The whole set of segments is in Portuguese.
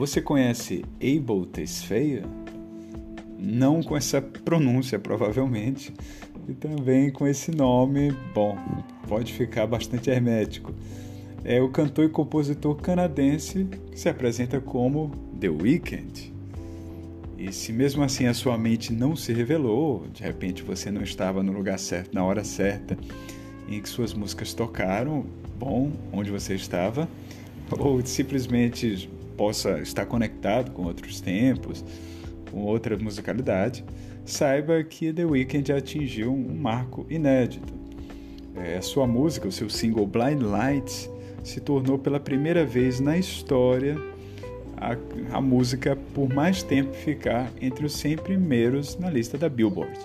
Você conhece Abel Tesfaye? Não com essa pronúncia, provavelmente, e também com esse nome, bom, pode ficar bastante hermético. É o cantor e compositor canadense que se apresenta como The Weeknd. E se mesmo assim a sua mente não se revelou, de repente você não estava no lugar certo, na hora certa em que suas músicas tocaram, bom, onde você estava, ou simplesmente possa estar conectado com outros tempos, com outra musicalidade, saiba que The Weeknd atingiu um marco inédito. É, sua música, o seu single Blind Lights, se tornou pela primeira vez na história a, a música por mais tempo ficar entre os 100 primeiros na lista da Billboard.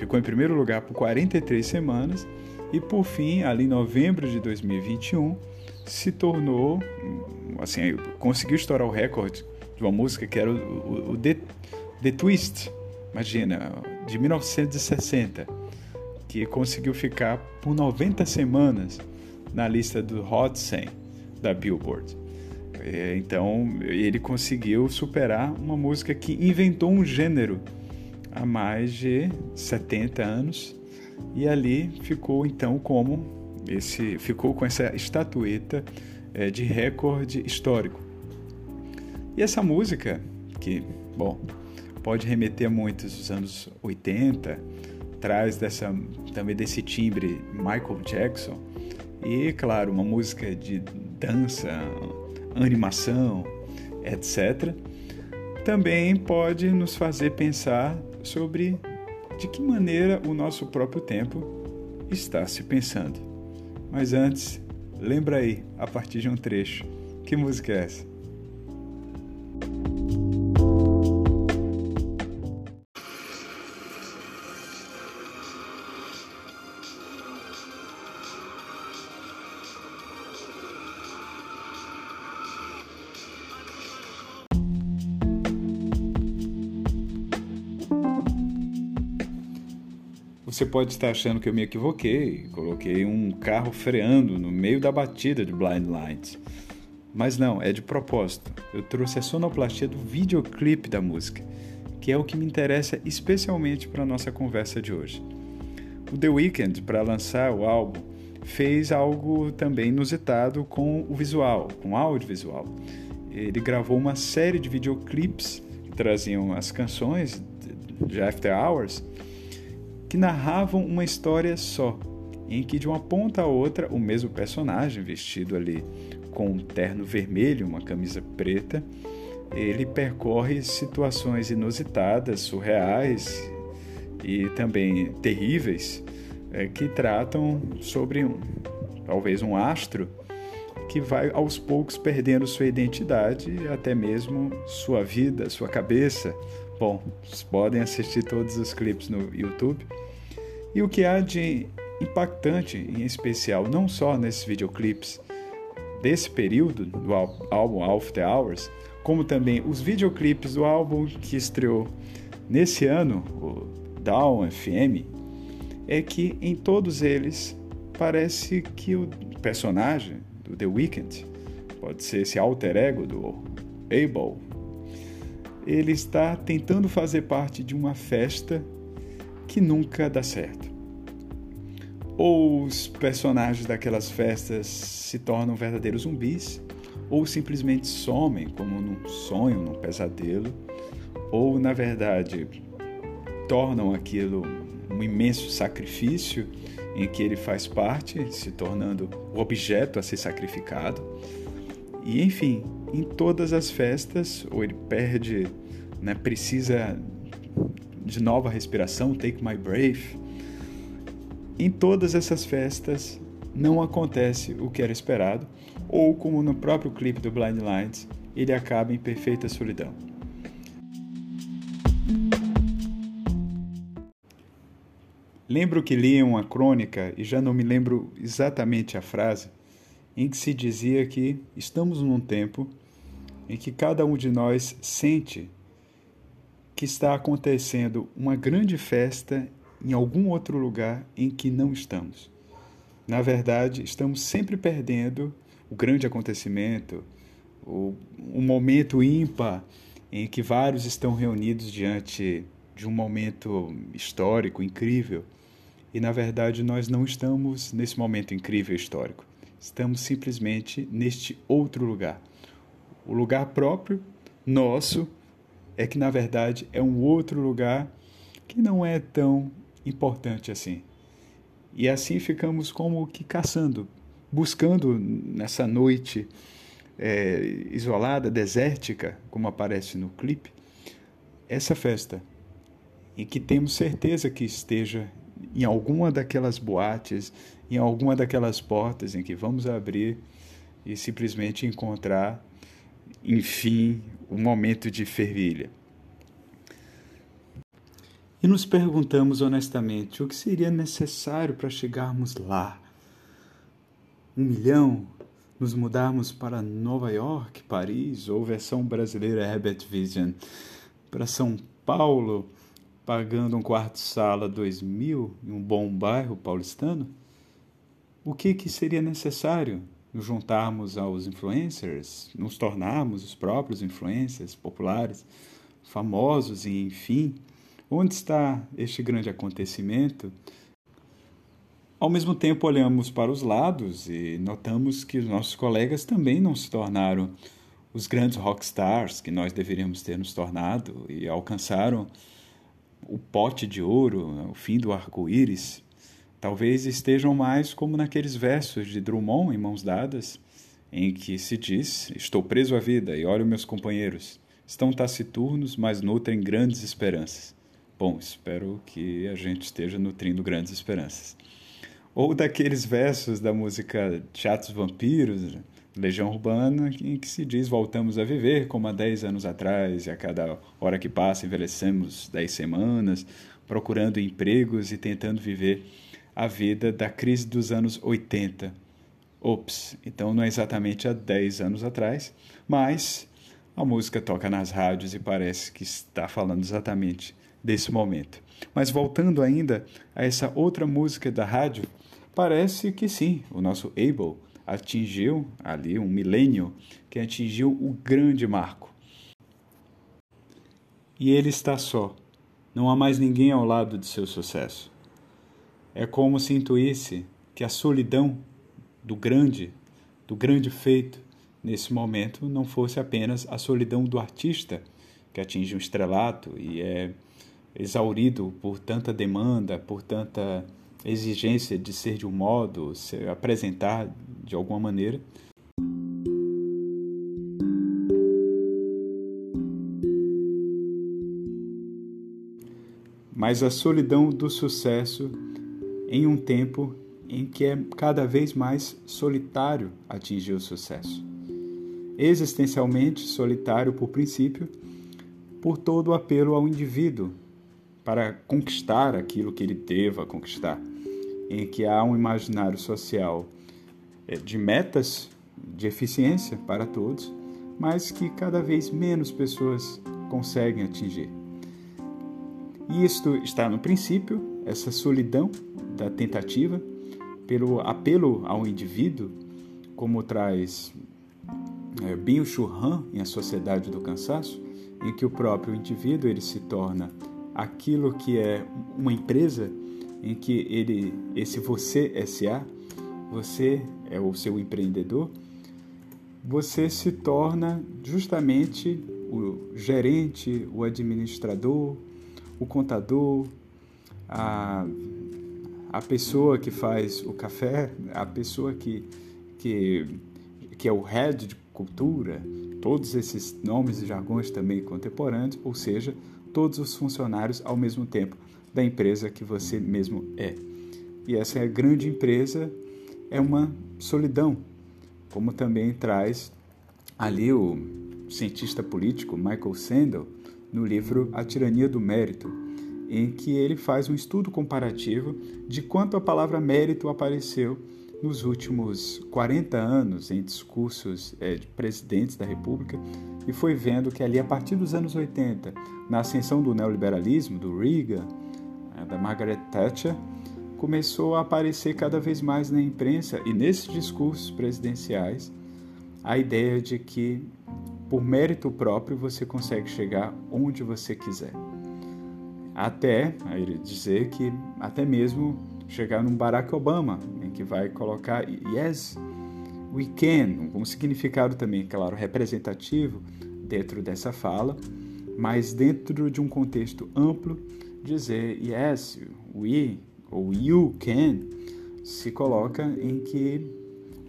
Ficou em primeiro lugar por 43 semanas e, por fim, ali em novembro de 2021, se tornou, assim, conseguiu estourar o recorde de uma música que era o, o, o The, The Twist, imagina, de 1960, que conseguiu ficar por 90 semanas na lista do Hot 100 da Billboard. É, então ele conseguiu superar uma música que inventou um gênero há mais de 70 anos e ali ficou então como esse ficou com essa estatueta é, de recorde histórico. E essa música que, bom, pode remeter a muitos dos anos 80, traz dessa também desse timbre Michael Jackson e, claro, uma música de dança, animação, etc., também pode nos fazer pensar sobre de que maneira o nosso próprio tempo está se pensando. Mas antes, lembra aí, a partir de um trecho, que música é essa? Você pode estar achando que eu me equivoquei, coloquei um carro freando no meio da batida de Blind Lights. Mas não, é de propósito. Eu trouxe a sonoplastia do videoclipe da música, que é o que me interessa especialmente para a nossa conversa de hoje. O The Weeknd, para lançar o álbum, fez algo também inusitado com o visual, com o audiovisual. Ele gravou uma série de videoclipes que traziam as canções de After Hours que narravam uma história só, em que de uma ponta a outra o mesmo personagem, vestido ali com um terno vermelho, uma camisa preta, ele percorre situações inusitadas, surreais e também terríveis é, que tratam sobre um, talvez um astro que vai aos poucos perdendo sua identidade até mesmo sua vida, sua cabeça. Bom, vocês podem assistir todos os clipes no YouTube. E o que há de impactante, em especial, não só nesses videoclipes desse período do álbum After Hours, como também os videoclipes do álbum que estreou nesse ano, o Down FM, é que em todos eles parece que o personagem do The Weeknd, pode ser esse alter ego do Abel, ele está tentando fazer parte de uma festa que nunca dá certo. Ou os personagens daquelas festas se tornam verdadeiros zumbis, ou simplesmente somem como num sonho, num pesadelo, ou na verdade tornam aquilo um imenso sacrifício em que ele faz parte, se tornando o objeto a ser sacrificado. E enfim, em todas as festas, ou ele perde, né, precisa de nova respiração, Take My Breath. Em todas essas festas não acontece o que era esperado, ou como no próprio clipe do Blind Lights, ele acaba em perfeita solidão. Lembro que li uma crônica, e já não me lembro exatamente a frase, em que se dizia que estamos num tempo em que cada um de nós sente que está acontecendo uma grande festa em algum outro lugar em que não estamos. Na verdade, estamos sempre perdendo o grande acontecimento, um momento ímpar em que vários estão reunidos diante de um momento histórico incrível. E na verdade nós não estamos nesse momento incrível histórico. Estamos simplesmente neste outro lugar. O lugar próprio, nosso, é que na verdade é um outro lugar que não é tão importante assim. E assim ficamos como que caçando, buscando nessa noite é, isolada, desértica, como aparece no clipe, essa festa em que temos certeza que esteja em alguma daquelas boates, em alguma daquelas portas em que vamos abrir e simplesmente encontrar, enfim, um momento de fervilha. E nos perguntamos honestamente o que seria necessário para chegarmos lá. Um milhão? Nos mudarmos para Nova York, Paris ou versão brasileira Herbert Vision para São Paulo, pagando um quarto-sala dois mil em um bom bairro paulistano? O que, que seria necessário? Nos juntarmos aos influencers, nos tornarmos os próprios influencers populares, famosos e, enfim, Onde está este grande acontecimento? Ao mesmo tempo, olhamos para os lados e notamos que os nossos colegas também não se tornaram os grandes rockstars que nós deveríamos ter nos tornado e alcançaram o pote de ouro, o fim do arco-íris. Talvez estejam mais como naqueles versos de Drummond em Mãos Dadas, em que se diz: Estou preso à vida e olho meus companheiros. Estão taciturnos, mas nutrem grandes esperanças. Bom, espero que a gente esteja nutrindo grandes esperanças. Ou daqueles versos da música Teatros Vampiros, Legião Urbana, em que se diz voltamos a viver como há 10 anos atrás, e a cada hora que passa envelhecemos 10 semanas, procurando empregos e tentando viver a vida da crise dos anos 80. Ops, então não é exatamente há 10 anos atrás, mas a música toca nas rádios e parece que está falando exatamente desse momento. Mas voltando ainda a essa outra música da rádio, parece que sim, o nosso Abel atingiu ali um milênio que atingiu o grande marco. E ele está só. Não há mais ninguém ao lado de seu sucesso. É como se intuísse que a solidão do grande, do grande feito, nesse momento não fosse apenas a solidão do artista que atinge um estrelato e é exaurido por tanta demanda, por tanta exigência de ser de um modo, se apresentar de alguma maneira. Mas a solidão do sucesso em um tempo em que é cada vez mais solitário atingir o sucesso. Existencialmente solitário por princípio, por todo o apelo ao indivíduo, para conquistar aquilo que ele deva conquistar, em que há um imaginário social eh, de metas de eficiência para todos, mas que cada vez menos pessoas conseguem atingir. E isto está no princípio, essa solidão da tentativa, pelo apelo ao indivíduo, como traz é, Binho Churran em A Sociedade do Cansaço, em que o próprio indivíduo ele se torna aquilo que é uma empresa em que ele, esse você SA, você é o seu empreendedor, você se torna justamente o gerente, o administrador, o contador, a, a pessoa que faz o café, a pessoa que, que, que é o head de cultura, todos esses nomes e jargões também contemporâneos, ou seja, todos os funcionários ao mesmo tempo da empresa que você mesmo é. E essa grande empresa é uma solidão, como também traz ali o cientista político Michael Sandel no livro A Tirania do Mérito, em que ele faz um estudo comparativo de quanto a palavra mérito apareceu nos últimos 40 anos em discursos é, de presidentes da República e foi vendo que ali, a partir dos anos 80, na ascensão do neoliberalismo, do Reagan, é, da Margaret Thatcher, começou a aparecer cada vez mais na imprensa e nesses discursos presidenciais a ideia de que por mérito próprio você consegue chegar onde você quiser. Até ele dizer que até mesmo chegar num Barack Obama, em que vai colocar yes, we can, um significado também, claro, representativo dentro dessa fala, mas dentro de um contexto amplo, dizer yes, we ou you can se coloca em que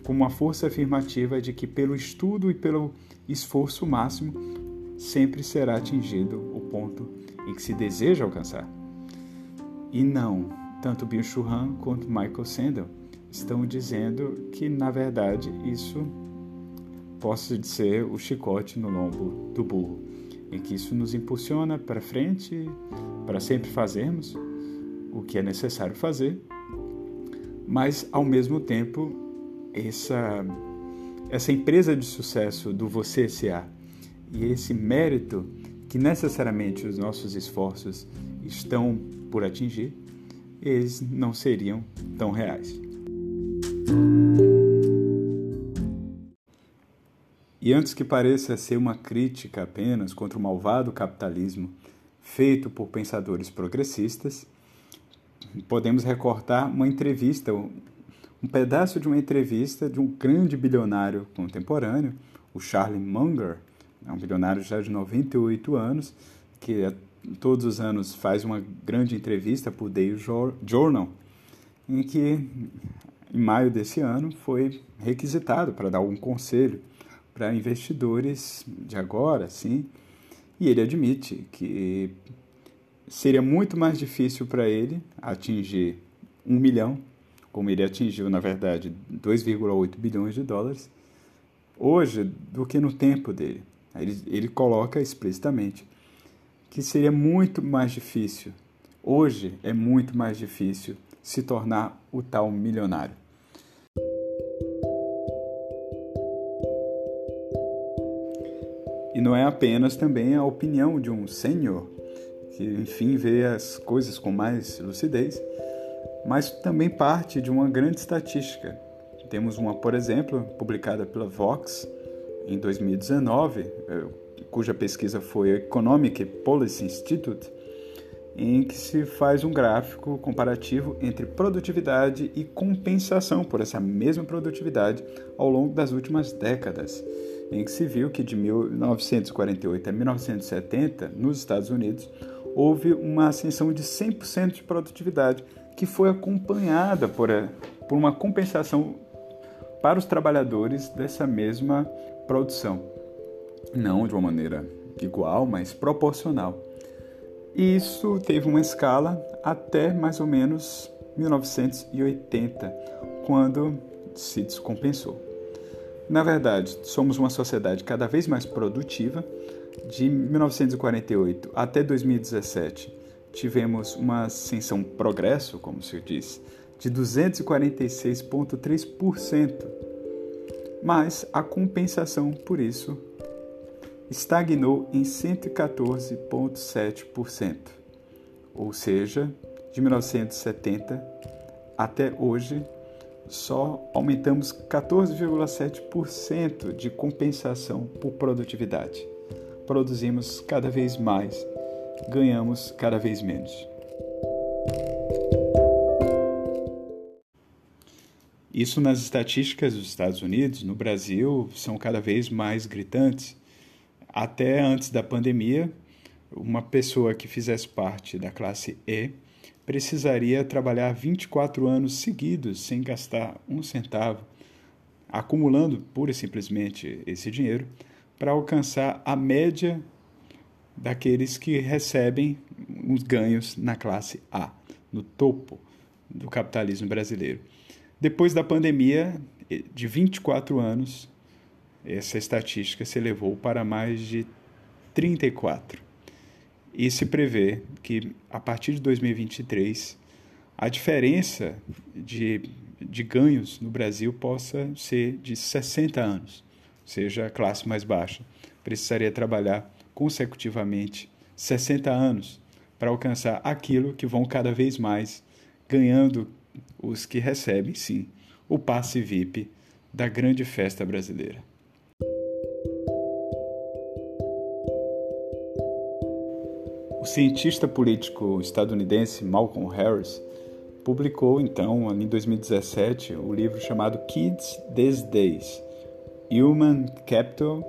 com uma força afirmativa de que pelo estudo e pelo esforço máximo sempre será atingido o ponto em que se deseja alcançar. E não, tanto Bill Churran quanto Michael Sandel estão dizendo que, na verdade, isso possa ser o chicote no lombo do burro, em que isso nos impulsiona para frente, para sempre fazermos o que é necessário fazer, mas ao mesmo tempo essa essa empresa de sucesso do você SA e esse mérito que necessariamente os nossos esforços estão por atingir, eles não seriam tão reais. E antes que pareça ser uma crítica apenas contra o malvado capitalismo feito por pensadores progressistas, podemos recortar uma entrevista, um pedaço de uma entrevista de um grande bilionário contemporâneo, o Charlie Munger, é um bilionário já de 98 anos, que é, todos os anos faz uma grande entrevista para o Daily Journal, em que, em maio desse ano, foi requisitado para dar algum conselho para investidores de agora, sim, e ele admite que seria muito mais difícil para ele atingir um milhão como ele atingiu, na verdade, 2,8 bilhões de dólares, hoje do que no tempo dele. Ele, ele coloca explicitamente que seria muito mais difícil, hoje é muito mais difícil se tornar o tal milionário. E não é apenas também a opinião de um senhor que, enfim, vê as coisas com mais lucidez, mas também parte de uma grande estatística. Temos uma, por exemplo, publicada pela Vox em 2019, eh, cuja pesquisa foi o Economic Policy Institute, em que se faz um gráfico comparativo entre produtividade e compensação por essa mesma produtividade ao longo das últimas décadas, em que se viu que de 1948 a 1970, nos Estados Unidos, houve uma ascensão de 100% de produtividade, que foi acompanhada por, por uma compensação para os trabalhadores dessa mesma produção. Não de uma maneira igual, mas proporcional. E isso teve uma escala até mais ou menos 1980, quando se descompensou. Na verdade, somos uma sociedade cada vez mais produtiva. De 1948 até 2017, tivemos uma ascensão progresso, como se diz, de 246,3%, mas a compensação por isso estagnou em 114,7%, ou seja, de 1970 até hoje só aumentamos 14,7% de compensação por produtividade. Produzimos cada vez mais ganhamos cada vez menos. Isso nas estatísticas dos Estados Unidos, no Brasil, são cada vez mais gritantes. Até antes da pandemia, uma pessoa que fizesse parte da classe E precisaria trabalhar 24 anos seguidos sem gastar um centavo, acumulando pura e simplesmente esse dinheiro para alcançar a média daqueles que recebem os ganhos na classe A, no topo do capitalismo brasileiro. Depois da pandemia de 24 anos, essa estatística se elevou para mais de 34. E se prevê que a partir de 2023 a diferença de, de ganhos no Brasil possa ser de 60 anos, ou seja, a classe mais baixa precisaria trabalhar consecutivamente 60 anos para alcançar aquilo que vão cada vez mais ganhando os que recebem, sim, o passe VIP da grande festa brasileira. O cientista político estadunidense Malcolm Harris publicou então, em 2017, o um livro chamado Kids These Days: Human Capital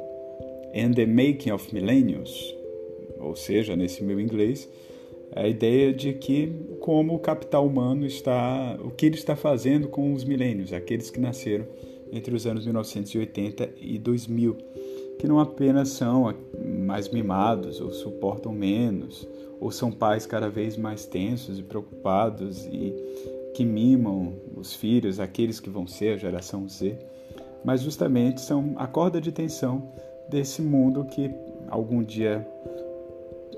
and the Making of Millennials, ou seja, nesse meu inglês, a ideia de que como o capital humano está, o que ele está fazendo com os milênios, aqueles que nasceram entre os anos 1980 e 2000, que não apenas são mais mimados ou suportam menos, ou são pais cada vez mais tensos e preocupados e que mimam os filhos, aqueles que vão ser a geração Z, mas justamente são a corda de tensão desse mundo que algum dia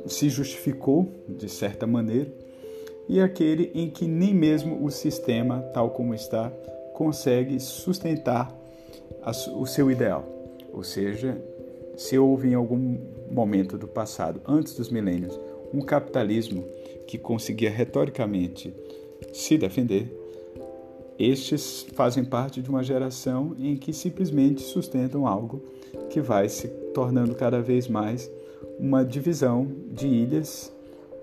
se justificou de certa maneira e aquele em que nem mesmo o sistema, tal como está, consegue sustentar o seu ideal. Ou seja, se houve em algum momento do passado, antes dos milênios, um capitalismo que conseguia retoricamente se defender, estes fazem parte de uma geração em que simplesmente sustentam algo que vai se tornando cada vez mais uma divisão de ilhas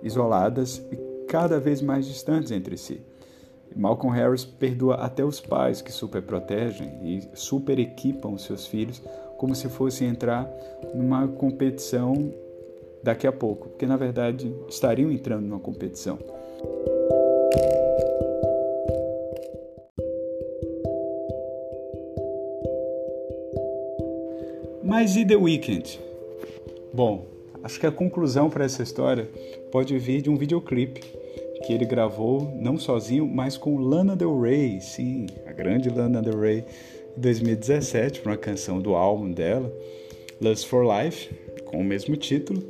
isoladas e cada vez mais distantes entre si. Malcolm Harris perdoa até os pais que superprotegem e superequipam seus filhos como se fosse entrar numa competição daqui a pouco, porque na verdade estariam entrando numa competição. Mas e The Weeknd? Bom, acho que a conclusão para essa história pode vir de um videoclipe que ele gravou não sozinho, mas com Lana Del Rey, sim, a grande Lana Del Rey, em 2017, para uma canção do álbum dela, Lust for Life, com o mesmo título,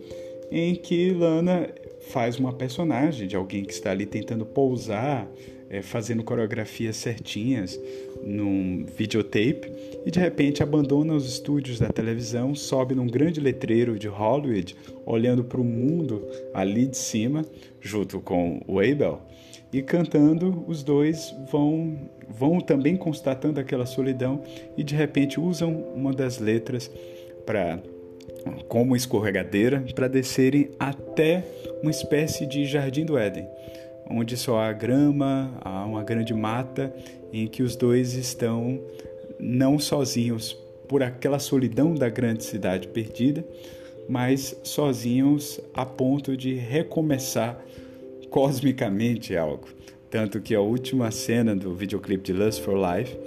em que Lana faz uma personagem de alguém que está ali tentando pousar, é, fazendo coreografias certinhas num videotape e de repente abandona os estúdios da televisão, sobe num grande letreiro de Hollywood, olhando para o mundo ali de cima, junto com o Abel, e cantando, os dois vão vão também constatando aquela solidão e de repente usam uma das letras para como escorregadeira para descerem até uma espécie de jardim do Éden, onde só há grama, há uma grande mata em que os dois estão não sozinhos por aquela solidão da grande cidade perdida, mas sozinhos a ponto de recomeçar cosmicamente algo. Tanto que a última cena do videoclipe de Lust for Life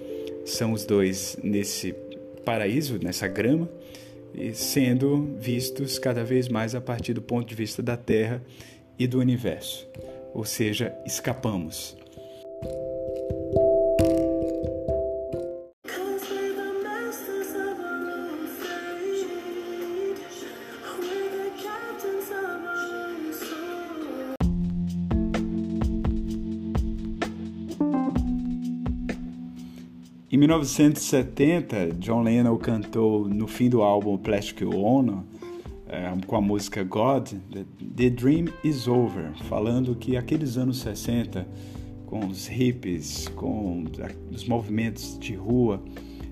são os dois nesse paraíso, nessa grama, sendo vistos cada vez mais a partir do ponto de vista da Terra e do universo. Ou seja, escapamos. Em 1970, John Lennon cantou no fim do álbum Plastic Ono, é, com a música God, The Dream is Over, falando que aqueles anos 60, com os hippies, com os movimentos de rua,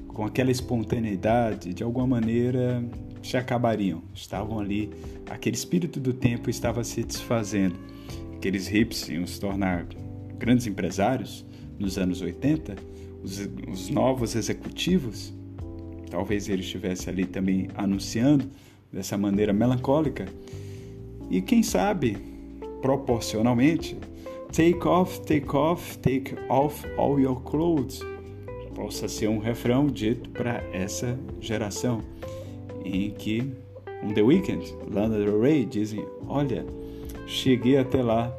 com aquela espontaneidade, de alguma maneira se acabariam. Estavam ali, aquele espírito do tempo estava se desfazendo. Aqueles hippies iam se tornar grandes empresários nos anos 80 os, os novos executivos, talvez ele estivesse ali também anunciando dessa maneira melancólica. E quem sabe, proporcionalmente, take off, take off, take off all your clothes possa ser um refrão dito para essa geração em que um The Weeknd, Lana Del Rey dizem: Olha, cheguei até lá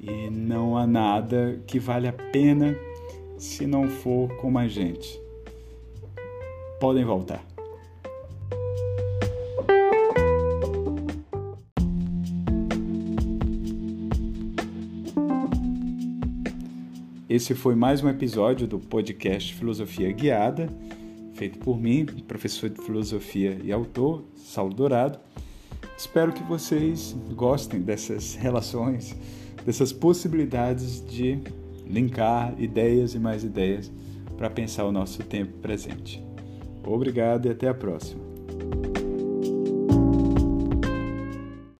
e não há nada que vale a pena se não for com mais gente. Podem voltar. Esse foi mais um episódio do podcast Filosofia Guiada, feito por mim, professor de filosofia e autor, Saulo Dourado. Espero que vocês gostem dessas relações, dessas possibilidades de linkar ideias e mais ideias para pensar o nosso tempo presente. Obrigado e até a próxima.